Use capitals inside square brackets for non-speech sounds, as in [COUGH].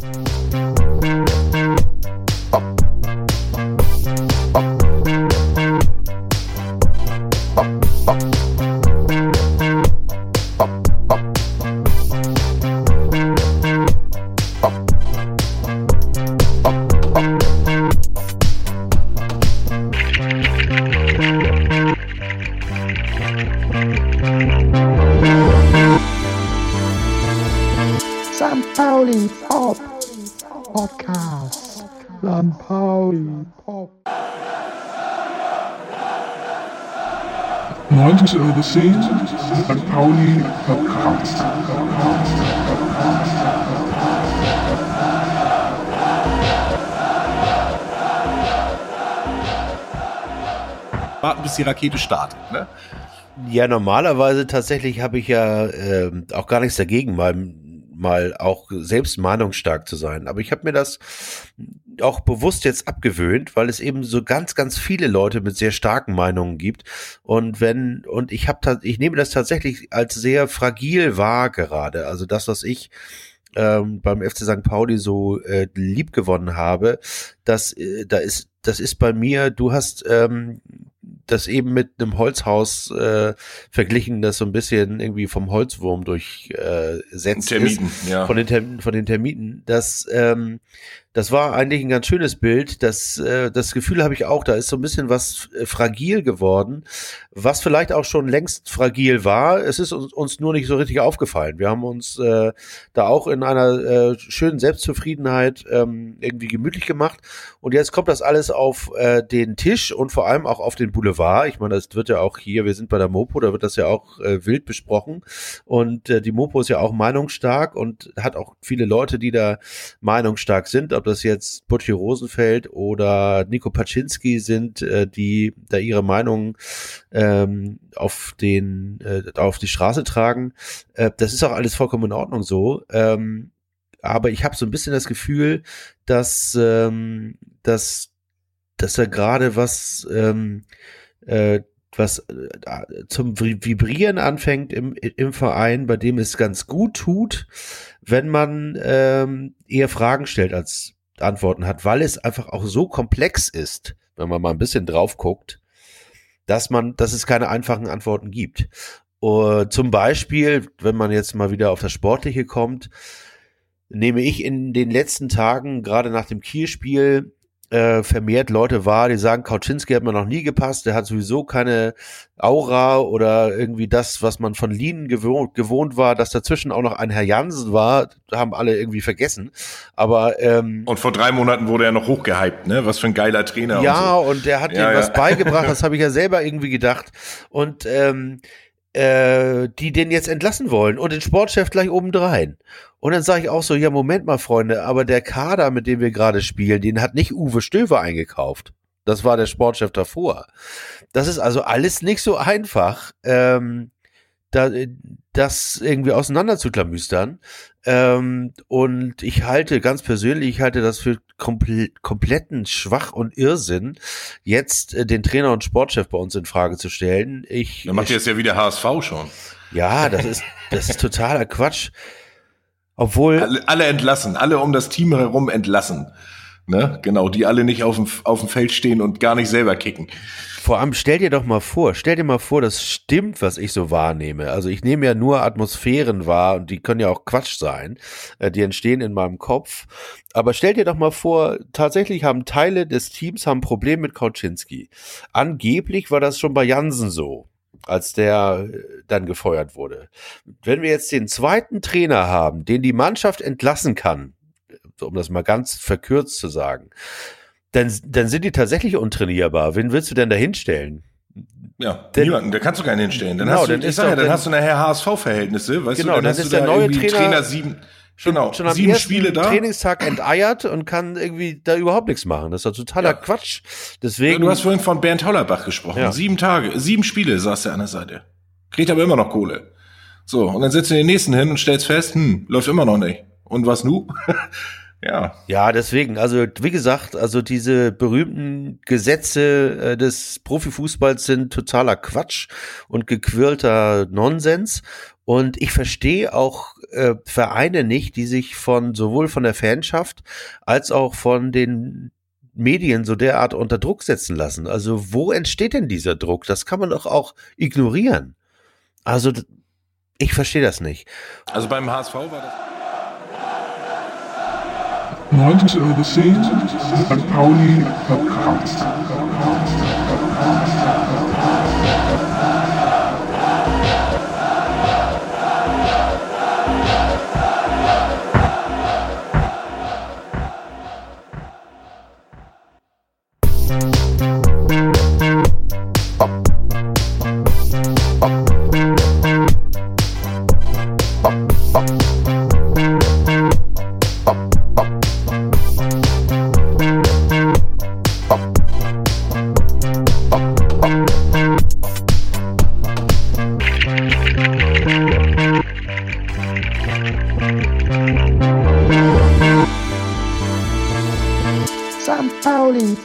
St. Pauli Pop. 90 over scene, St. Pauli Podcast. warten, bis die Rakete startet. Ne? Ja, normalerweise tatsächlich habe ich ja äh, auch gar nichts dagegen, mal, mal auch selbst meinungsstark zu sein. Aber ich habe mir das auch bewusst jetzt abgewöhnt, weil es eben so ganz, ganz viele Leute mit sehr starken Meinungen gibt. Und wenn, und ich habe ich nehme das tatsächlich als sehr fragil wahr gerade. Also das, was ich ähm, beim FC St. Pauli so äh, lieb gewonnen habe, das, äh, da ist, das ist bei mir, du hast ähm, das eben mit einem Holzhaus äh, verglichen, das so ein bisschen irgendwie vom Holzwurm durchsetzt äh, Termiten, ist, ja. von den Term von den Termiten. Das ähm, das war eigentlich ein ganz schönes Bild. Das, äh, das Gefühl habe ich auch, da ist so ein bisschen was äh, fragil geworden, was vielleicht auch schon längst fragil war. Es ist uns, uns nur nicht so richtig aufgefallen. Wir haben uns äh, da auch in einer äh, schönen Selbstzufriedenheit ähm, irgendwie gemütlich gemacht. Und jetzt kommt das alles auf äh, den Tisch und vor allem auch auf den Boulevard. Ich meine, das wird ja auch hier, wir sind bei der Mopo, da wird das ja auch äh, wild besprochen. Und äh, die Mopo ist ja auch meinungsstark und hat auch viele Leute, die da meinungsstark sind ob das jetzt Butchi Rosenfeld oder Nico Paczynski sind, äh, die da ihre Meinung ähm, auf den äh, auf die Straße tragen. Äh, das ist auch alles vollkommen in Ordnung so. Ähm, aber ich habe so ein bisschen das Gefühl, dass ähm, dass dass da gerade was ähm, äh, was äh, zum Vibrieren anfängt im, im Verein, bei dem es ganz gut tut, wenn man ähm, eher Fragen stellt als Antworten hat, weil es einfach auch so komplex ist, wenn man mal ein bisschen drauf guckt, dass man, dass es keine einfachen Antworten gibt. Uh, zum Beispiel, wenn man jetzt mal wieder auf das Sportliche kommt, nehme ich in den letzten Tagen, gerade nach dem Kielspiel, äh, vermehrt Leute wahr, die sagen, Kauczynski hat mir noch nie gepasst, der hat sowieso keine Aura oder irgendwie das, was man von Linen gewohnt, gewohnt war, dass dazwischen auch noch ein Herr Jansen war, haben alle irgendwie vergessen. Aber ähm, Und vor drei Monaten wurde er noch hochgehypt, ne? Was für ein geiler Trainer. ja, und, so. und der hat Ja, dir ja. was beigebracht, das habe ich ja selber irgendwie gedacht. Und ähm, äh, die den jetzt entlassen wollen und den Sportchef gleich obendrein. Und dann sage ich auch so, ja, Moment mal, Freunde, aber der Kader, mit dem wir gerade spielen, den hat nicht Uwe Stöver eingekauft. Das war der Sportchef davor. Das ist also alles nicht so einfach, ähm, da, das irgendwie auseinander zu klamüstern. Ähm, und ich halte ganz persönlich, ich halte das für komple kompletten Schwach und Irrsinn, jetzt äh, den Trainer und Sportchef bei uns in Frage zu stellen. Ich, Dann macht ihr jetzt ja wieder HSV schon. ja, das ist, das ist totaler Quatsch. Obwohl, Alle, alle entlassen, alle um das Team herum entlassen. Ne? Genau, die alle nicht auf dem, auf dem Feld stehen und gar nicht selber kicken. Vor allem stell dir doch mal vor, stell dir mal vor, das stimmt, was ich so wahrnehme. Also ich nehme ja nur Atmosphären wahr und die können ja auch Quatsch sein. Äh, Die entstehen in meinem Kopf. Aber stell dir doch mal vor, tatsächlich haben Teile des Teams haben ein Problem mit Kauczynski. Angeblich war das schon bei Jansen so, als der äh, dann gefeuert wurde. Wenn wir jetzt den zweiten Trainer haben, den die Mannschaft entlassen kann, so um das mal ganz verkürzt zu sagen, dann, dann sind die tatsächlich untrainierbar. Wen willst du denn da hinstellen? Ja, Denn- niemanden, da kannst du keinen hinstellen. Dann Genau, hast du, dann ich sag ja, dann hast du nachher HSV-Verhältnisse, weißt Genau, du, dann, dann hast ist du der neue irgendwie Trainer- sieben, Schon, genau, schon am sieben ersten Spiele da. Trainingstag enteiert und kann irgendwie da überhaupt nichts machen. Das ist doch totaler Ja. Quatsch. Deswegen, Du hast vorhin von Bernd Hollerbach gesprochen. Ja. Sieben Tage, sieben Spiele saß der an der Seite. Kriegt aber immer noch Kohle. So, und dann setzt du den nächsten hin und stellst fest, hm, läuft immer noch nicht. Und was nu? [LAUGHS] Ja. Ja, deswegen, also wie gesagt, also diese berühmten Gesetze äh, des Profifußballs sind totaler Quatsch und gequirlter Nonsens. Und ich verstehe auch äh, Vereine nicht, die sich von sowohl von der Fanschaft als auch von den Medien so derart unter Druck setzen lassen. Also wo entsteht denn dieser Druck? Das kann man doch auch ignorieren. Also ich verstehe das nicht. Also beim HSV war das. 90 Euro 10, St. Pauli Podcast. St. Pauli Pop Podcast. St. Pauli